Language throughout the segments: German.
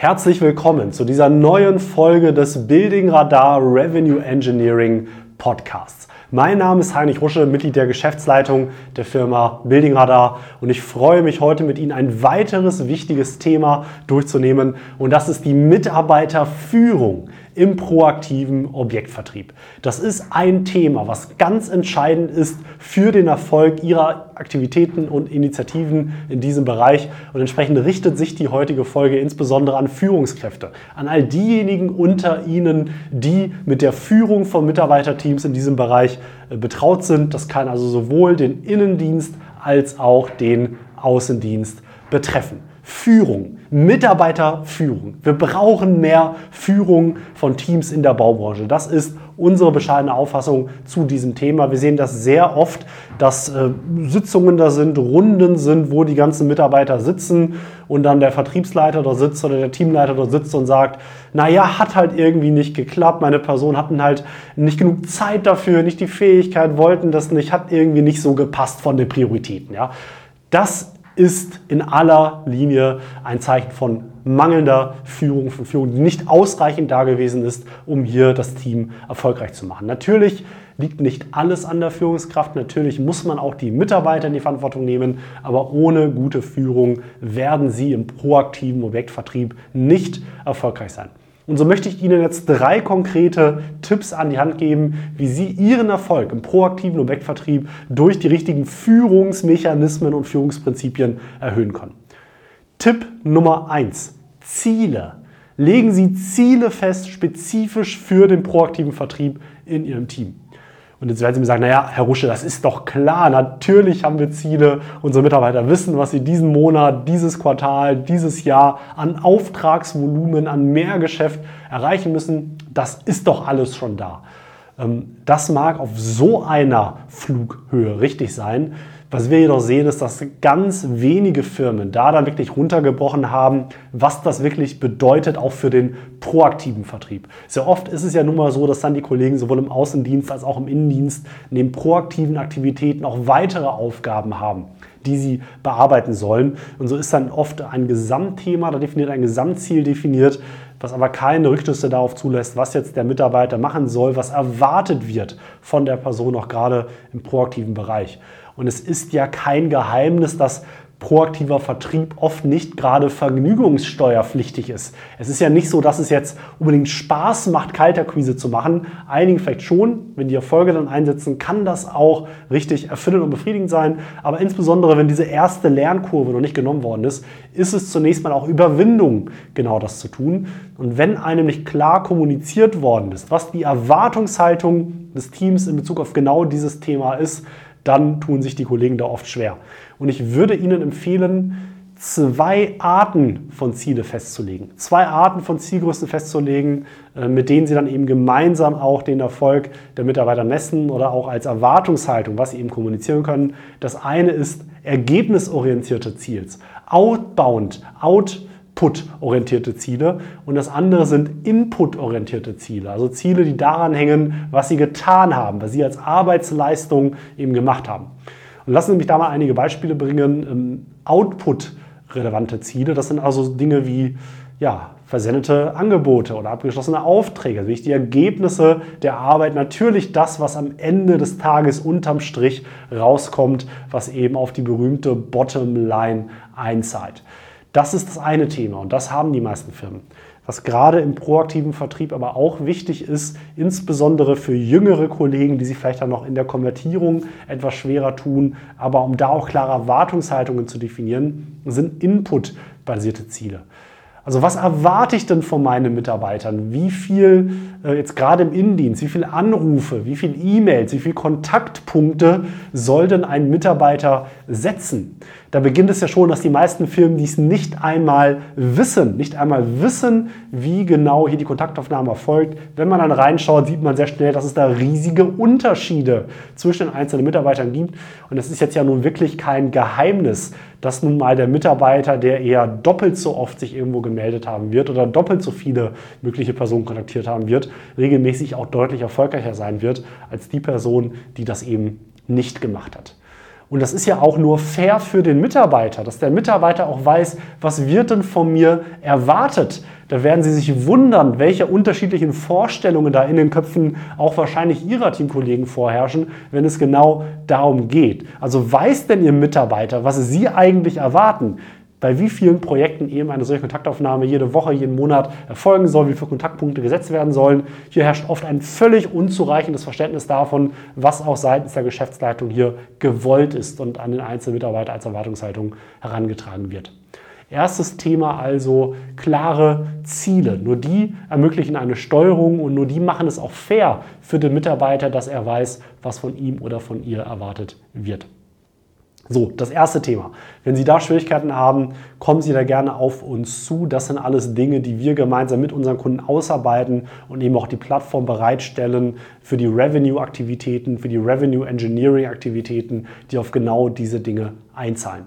Herzlich willkommen zu dieser neuen Folge des Building Radar Revenue Engineering Podcasts. Mein Name ist Heinrich Rusche, Mitglied der Geschäftsleitung der Firma Building Radar und ich freue mich heute mit Ihnen ein weiteres wichtiges Thema durchzunehmen und das ist die Mitarbeiterführung im proaktiven Objektvertrieb. Das ist ein Thema, was ganz entscheidend ist für den Erfolg Ihrer Aktivitäten und Initiativen in diesem Bereich. Und entsprechend richtet sich die heutige Folge insbesondere an Führungskräfte, an all diejenigen unter Ihnen, die mit der Führung von Mitarbeiterteams in diesem Bereich äh, betraut sind. Das kann also sowohl den Innendienst als auch den Außendienst betreffen. Führung, Mitarbeiterführung. Wir brauchen mehr Führung von Teams in der Baubranche. Das ist unsere bescheidene Auffassung zu diesem Thema. Wir sehen das sehr oft, dass äh, Sitzungen da sind, Runden sind, wo die ganzen Mitarbeiter sitzen und dann der Vertriebsleiter da sitzt oder der Teamleiter da sitzt und sagt, naja, hat halt irgendwie nicht geklappt, meine Person hatten halt nicht genug Zeit dafür, nicht die Fähigkeit, wollten das nicht, hat irgendwie nicht so gepasst von den Prioritäten. Ja. Das ist in aller Linie ein Zeichen von mangelnder Führung, von Führung, die nicht ausreichend da gewesen ist, um hier das Team erfolgreich zu machen. Natürlich liegt nicht alles an der Führungskraft. Natürlich muss man auch die Mitarbeiter in die Verantwortung nehmen, aber ohne gute Führung werden sie im proaktiven Objektvertrieb nicht erfolgreich sein. Und so möchte ich Ihnen jetzt drei konkrete Tipps an die Hand geben, wie Sie Ihren Erfolg im proaktiven Objektvertrieb durch die richtigen Führungsmechanismen und Führungsprinzipien erhöhen können. Tipp Nummer eins: Ziele. Legen Sie Ziele fest, spezifisch für den proaktiven Vertrieb in Ihrem Team. Und jetzt werden Sie mir sagen, naja, Herr Rusche, das ist doch klar, natürlich haben wir Ziele. Unsere Mitarbeiter wissen, was sie diesen Monat, dieses Quartal, dieses Jahr an Auftragsvolumen, an Mehrgeschäft erreichen müssen. Das ist doch alles schon da. Ähm, das mag auf so einer Flughöhe richtig sein. Was wir jedoch sehen, ist, dass ganz wenige Firmen da dann wirklich runtergebrochen haben, was das wirklich bedeutet, auch für den proaktiven Vertrieb. Sehr oft ist es ja nun mal so, dass dann die Kollegen sowohl im Außendienst als auch im Innendienst neben proaktiven Aktivitäten auch weitere Aufgaben haben die sie bearbeiten sollen. Und so ist dann oft ein Gesamtthema, da definiert ein Gesamtziel definiert, was aber keine Rückschlüsse darauf zulässt, was jetzt der Mitarbeiter machen soll, was erwartet wird von der Person auch gerade im proaktiven Bereich. Und es ist ja kein Geheimnis, dass proaktiver Vertrieb oft nicht gerade vergnügungssteuerpflichtig ist. Es ist ja nicht so, dass es jetzt unbedingt Spaß macht, Kalterquise zu machen. Einigen vielleicht schon, wenn die Erfolge dann einsetzen, kann das auch richtig erfüllend und befriedigend sein. Aber insbesondere, wenn diese erste Lernkurve noch nicht genommen worden ist, ist es zunächst mal auch Überwindung, genau das zu tun. Und wenn einem nicht klar kommuniziert worden ist, was die Erwartungshaltung des Teams in Bezug auf genau dieses Thema ist, dann tun sich die Kollegen da oft schwer. Und ich würde Ihnen empfehlen, zwei Arten von Ziele festzulegen. Zwei Arten von Zielgrößen festzulegen, äh, mit denen Sie dann eben gemeinsam auch den Erfolg der Mitarbeiter messen oder auch als Erwartungshaltung, was Sie eben kommunizieren können. Das eine ist ergebnisorientierte Ziels. Outbound, out Output-orientierte Ziele und das andere sind Input-orientierte Ziele, also Ziele, die daran hängen, was Sie getan haben, was Sie als Arbeitsleistung eben gemacht haben. Und lassen Sie mich da mal einige Beispiele bringen. Ähm, Output-relevante Ziele, das sind also Dinge wie ja, versendete Angebote oder abgeschlossene Aufträge, also die Ergebnisse der Arbeit, natürlich das, was am Ende des Tages unterm Strich rauskommt, was eben auf die berühmte Bottomline einzahlt. Das ist das eine Thema und das haben die meisten Firmen. Was gerade im proaktiven Vertrieb aber auch wichtig ist, insbesondere für jüngere Kollegen, die sich vielleicht dann noch in der Konvertierung etwas schwerer tun, aber um da auch klare Erwartungshaltungen zu definieren, sind Input-basierte Ziele. Also was erwarte ich denn von meinen Mitarbeitern? Wie viel äh, jetzt gerade im Innendienst, wie viele Anrufe, wie viele E-Mails, wie viele Kontaktpunkte soll denn ein Mitarbeiter setzen? Da beginnt es ja schon, dass die meisten Firmen dies nicht einmal wissen, nicht einmal wissen, wie genau hier die Kontaktaufnahme erfolgt. Wenn man dann reinschaut, sieht man sehr schnell, dass es da riesige Unterschiede zwischen den einzelnen Mitarbeitern gibt. Und es ist jetzt ja nun wirklich kein Geheimnis, dass nun mal der Mitarbeiter, der eher doppelt so oft sich irgendwo gemeldet haben wird oder doppelt so viele mögliche Personen kontaktiert haben wird, regelmäßig auch deutlich erfolgreicher sein wird als die Person, die das eben nicht gemacht hat. Und das ist ja auch nur fair für den Mitarbeiter, dass der Mitarbeiter auch weiß, was wird denn von mir erwartet. Da werden Sie sich wundern, welche unterschiedlichen Vorstellungen da in den Köpfen auch wahrscheinlich Ihrer Teamkollegen vorherrschen, wenn es genau darum geht. Also weiß denn Ihr Mitarbeiter, was Sie eigentlich erwarten? bei wie vielen Projekten eben eine solche Kontaktaufnahme jede Woche, jeden Monat erfolgen soll, wie viele Kontaktpunkte gesetzt werden sollen. Hier herrscht oft ein völlig unzureichendes Verständnis davon, was auch seitens der Geschäftsleitung hier gewollt ist und an den einzelnen Mitarbeiter als Erwartungshaltung herangetragen wird. Erstes Thema also klare Ziele. Nur die ermöglichen eine Steuerung und nur die machen es auch fair für den Mitarbeiter, dass er weiß, was von ihm oder von ihr erwartet wird. So, das erste Thema. Wenn Sie da Schwierigkeiten haben, kommen Sie da gerne auf uns zu. Das sind alles Dinge, die wir gemeinsam mit unseren Kunden ausarbeiten und eben auch die Plattform bereitstellen für die Revenue-Aktivitäten, für die Revenue Engineering-Aktivitäten, die auf genau diese Dinge einzahlen.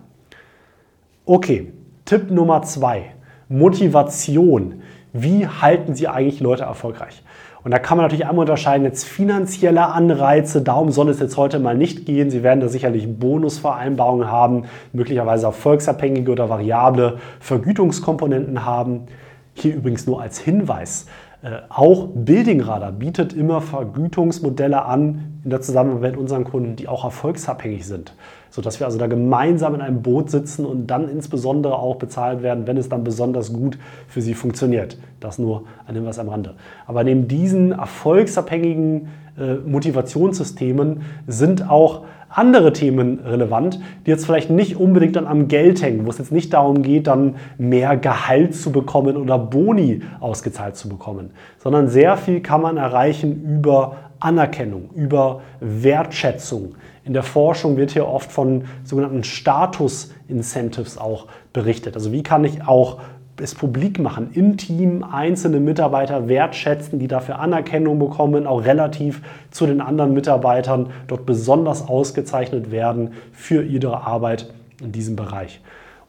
Okay, Tipp Nummer zwei. Motivation. Wie halten Sie eigentlich Leute erfolgreich? Und da kann man natürlich einmal unterscheiden, jetzt finanzielle Anreize, darum soll es jetzt heute mal nicht gehen. Sie werden da sicherlich Bonusvereinbarungen haben, möglicherweise erfolgsabhängige oder variable Vergütungskomponenten haben. Hier übrigens nur als Hinweis. Äh, auch Building Radar bietet immer Vergütungsmodelle an in der Zusammenarbeit mit unseren Kunden, die auch erfolgsabhängig sind sodass wir also da gemeinsam in einem Boot sitzen und dann insbesondere auch bezahlt werden, wenn es dann besonders gut für sie funktioniert. Das nur ein Hinweis am Rande. Aber neben diesen erfolgsabhängigen äh, Motivationssystemen sind auch andere Themen relevant, die jetzt vielleicht nicht unbedingt dann am Geld hängen, wo es jetzt nicht darum geht, dann mehr Gehalt zu bekommen oder Boni ausgezahlt zu bekommen, sondern sehr viel kann man erreichen über Anerkennung, über Wertschätzung, in der Forschung wird hier oft von sogenannten Status-Incentives auch berichtet. Also wie kann ich auch es publik machen, im Team einzelne Mitarbeiter wertschätzen, die dafür Anerkennung bekommen, auch relativ zu den anderen Mitarbeitern dort besonders ausgezeichnet werden für ihre Arbeit in diesem Bereich.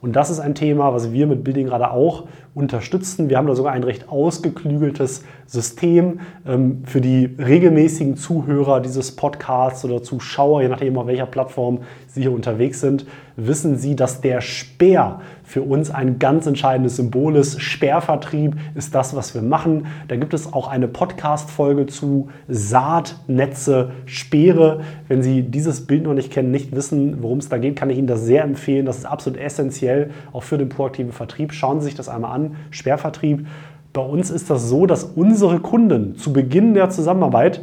Und das ist ein Thema, was wir mit Building gerade auch unterstützen. Wir haben da sogar ein recht ausgeklügeltes System ähm, für die regelmäßigen Zuhörer dieses Podcasts oder Zuschauer, je nachdem auf welcher Plattform Sie hier unterwegs sind, wissen Sie, dass der Speer für uns ein ganz entscheidendes Symbol ist. Sperrvertrieb ist das, was wir machen. Da gibt es auch eine Podcast-Folge zu Saatnetze, Speere. Wenn Sie dieses Bild noch nicht kennen, nicht wissen, worum es da geht, kann ich Ihnen das sehr empfehlen. Das ist absolut essentiell, auch für den proaktiven Vertrieb. Schauen Sie sich das einmal an. Sperrvertrieb. Bei uns ist das so, dass unsere Kunden zu Beginn der Zusammenarbeit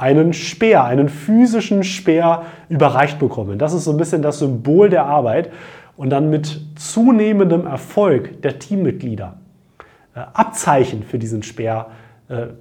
einen Speer, einen physischen Speer überreicht bekommen. Das ist so ein bisschen das Symbol der Arbeit. Und dann mit zunehmendem Erfolg der Teammitglieder äh, Abzeichen für diesen Speer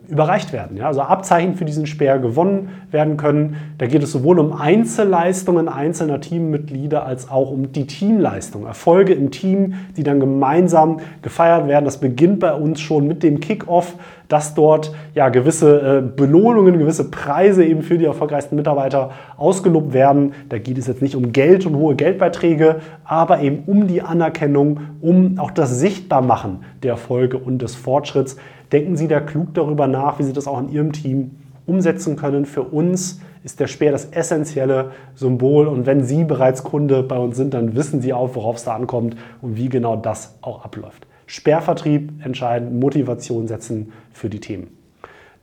überreicht werden. Ja? Also Abzeichen für diesen Speer gewonnen werden können. Da geht es sowohl um Einzelleistungen einzelner Teammitglieder als auch um die Teamleistung. Erfolge im Team, die dann gemeinsam gefeiert werden. Das beginnt bei uns schon mit dem Kickoff, dass dort ja gewisse äh, Belohnungen, gewisse Preise eben für die erfolgreichsten Mitarbeiter ausgelobt werden. Da geht es jetzt nicht um Geld und hohe Geldbeiträge, aber eben um die Anerkennung, um auch das Sichtbarmachen der Erfolge und des Fortschritts Denken Sie da klug darüber nach, wie Sie das auch in Ihrem Team umsetzen können. Für uns ist der Speer das essentielle Symbol und wenn Sie bereits Kunde bei uns sind, dann wissen Sie auch, worauf es da ankommt und wie genau das auch abläuft. Sperrvertrieb entscheiden, Motivation setzen für die Themen.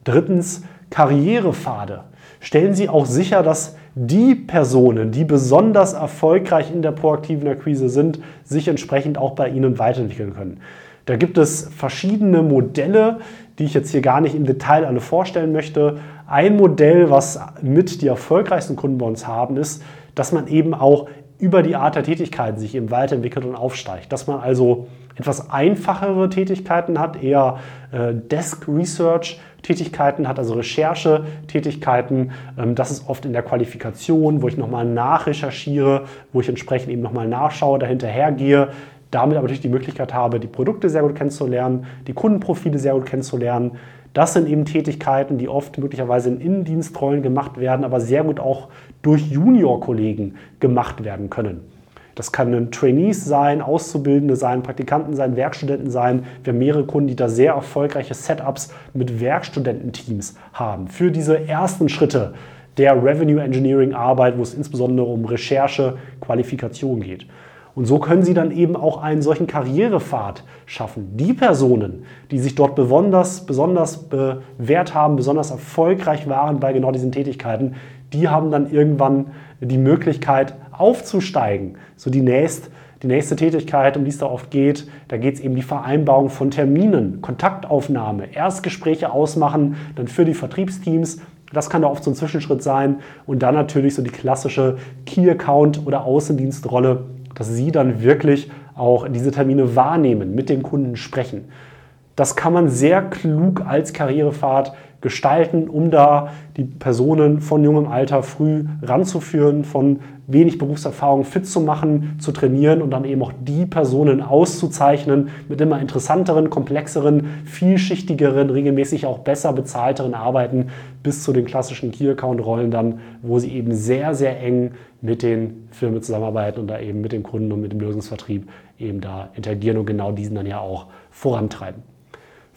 Drittens, Karrierepfade. Stellen Sie auch sicher, dass die Personen, die besonders erfolgreich in der proaktiven Akquise sind, sich entsprechend auch bei Ihnen weiterentwickeln können. Da gibt es verschiedene Modelle, die ich jetzt hier gar nicht im Detail alle vorstellen möchte. Ein Modell, was mit die erfolgreichsten Kunden bei uns haben, ist, dass man eben auch über die Art der Tätigkeiten sich eben weiterentwickelt und aufsteigt. Dass man also etwas einfachere Tätigkeiten hat, eher äh, Desk Research Tätigkeiten hat, also Recherche-Tätigkeiten. Ähm, das ist oft in der Qualifikation, wo ich nochmal nachrecherchiere, wo ich entsprechend eben nochmal nachschaue, dahinterhergehe, damit aber natürlich die Möglichkeit habe, die Produkte sehr gut kennenzulernen, die Kundenprofile sehr gut kennenzulernen. Das sind eben Tätigkeiten, die oft möglicherweise in Innendienstrollen gemacht werden, aber sehr gut auch durch Junior-Kollegen gemacht werden können. Das können Trainees sein, Auszubildende sein, Praktikanten sein, Werkstudenten sein. Wir haben mehrere Kunden, die da sehr erfolgreiche Setups mit Werkstudententeams haben. Für diese ersten Schritte der Revenue Engineering Arbeit, wo es insbesondere um Recherche, Qualifikation geht. Und so können Sie dann eben auch einen solchen Karrierepfad schaffen. Die Personen, die sich dort besonders, besonders bewährt haben, besonders erfolgreich waren bei genau diesen Tätigkeiten, die haben dann irgendwann die Möglichkeit aufzusteigen. So die nächste, die nächste Tätigkeit, um die es da oft geht, da geht es eben die Vereinbarung von Terminen, Kontaktaufnahme, Erstgespräche ausmachen, dann für die Vertriebsteams. Das kann da oft so ein Zwischenschritt sein. Und dann natürlich so die klassische Key-Account- oder Außendienstrolle, dass Sie dann wirklich auch diese Termine wahrnehmen, mit den Kunden sprechen. Das kann man sehr klug als Karrierepfad gestalten, um da die Personen von jungem Alter früh ranzuführen, von wenig Berufserfahrung fit zu machen, zu trainieren und dann eben auch die Personen auszuzeichnen mit immer interessanteren, komplexeren, vielschichtigeren, regelmäßig auch besser bezahlteren Arbeiten bis zu den klassischen Key-Account-Rollen dann, wo sie eben sehr, sehr eng mit den Firmen zusammenarbeiten und da eben mit den Kunden und mit dem Lösungsvertrieb eben da interagieren und genau diesen dann ja auch vorantreiben.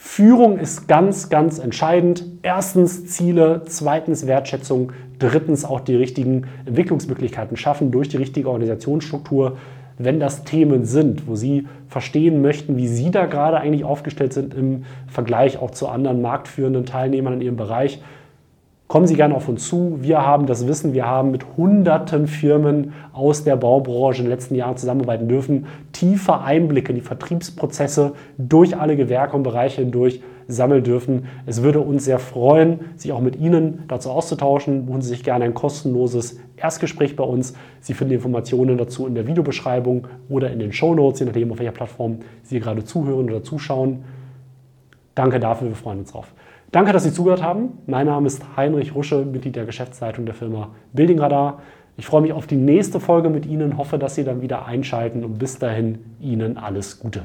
Führung ist ganz, ganz entscheidend. Erstens Ziele, zweitens Wertschätzung, drittens auch die richtigen Entwicklungsmöglichkeiten schaffen durch die richtige Organisationsstruktur. Wenn das Themen sind, wo Sie verstehen möchten, wie Sie da gerade eigentlich aufgestellt sind im Vergleich auch zu anderen marktführenden Teilnehmern in Ihrem Bereich, Kommen Sie gerne auf uns zu. Wir haben das Wissen, wir haben mit hunderten Firmen aus der Baubranche in den letzten Jahren zusammenarbeiten dürfen, tiefe Einblicke in die Vertriebsprozesse durch alle Gewerke und Bereiche hindurch sammeln dürfen. Es würde uns sehr freuen, sich auch mit Ihnen dazu auszutauschen. Buchen Sie sich gerne ein kostenloses Erstgespräch bei uns. Sie finden Informationen dazu in der Videobeschreibung oder in den Show Notes, je nachdem, auf welcher Plattform Sie gerade zuhören oder zuschauen. Danke dafür, wir freuen uns drauf. Danke, dass Sie zugehört haben. Mein Name ist Heinrich Rusche, Mitglied der Geschäftsleitung der Firma Building Radar. Ich freue mich auf die nächste Folge mit Ihnen, hoffe, dass Sie dann wieder einschalten und bis dahin Ihnen alles Gute.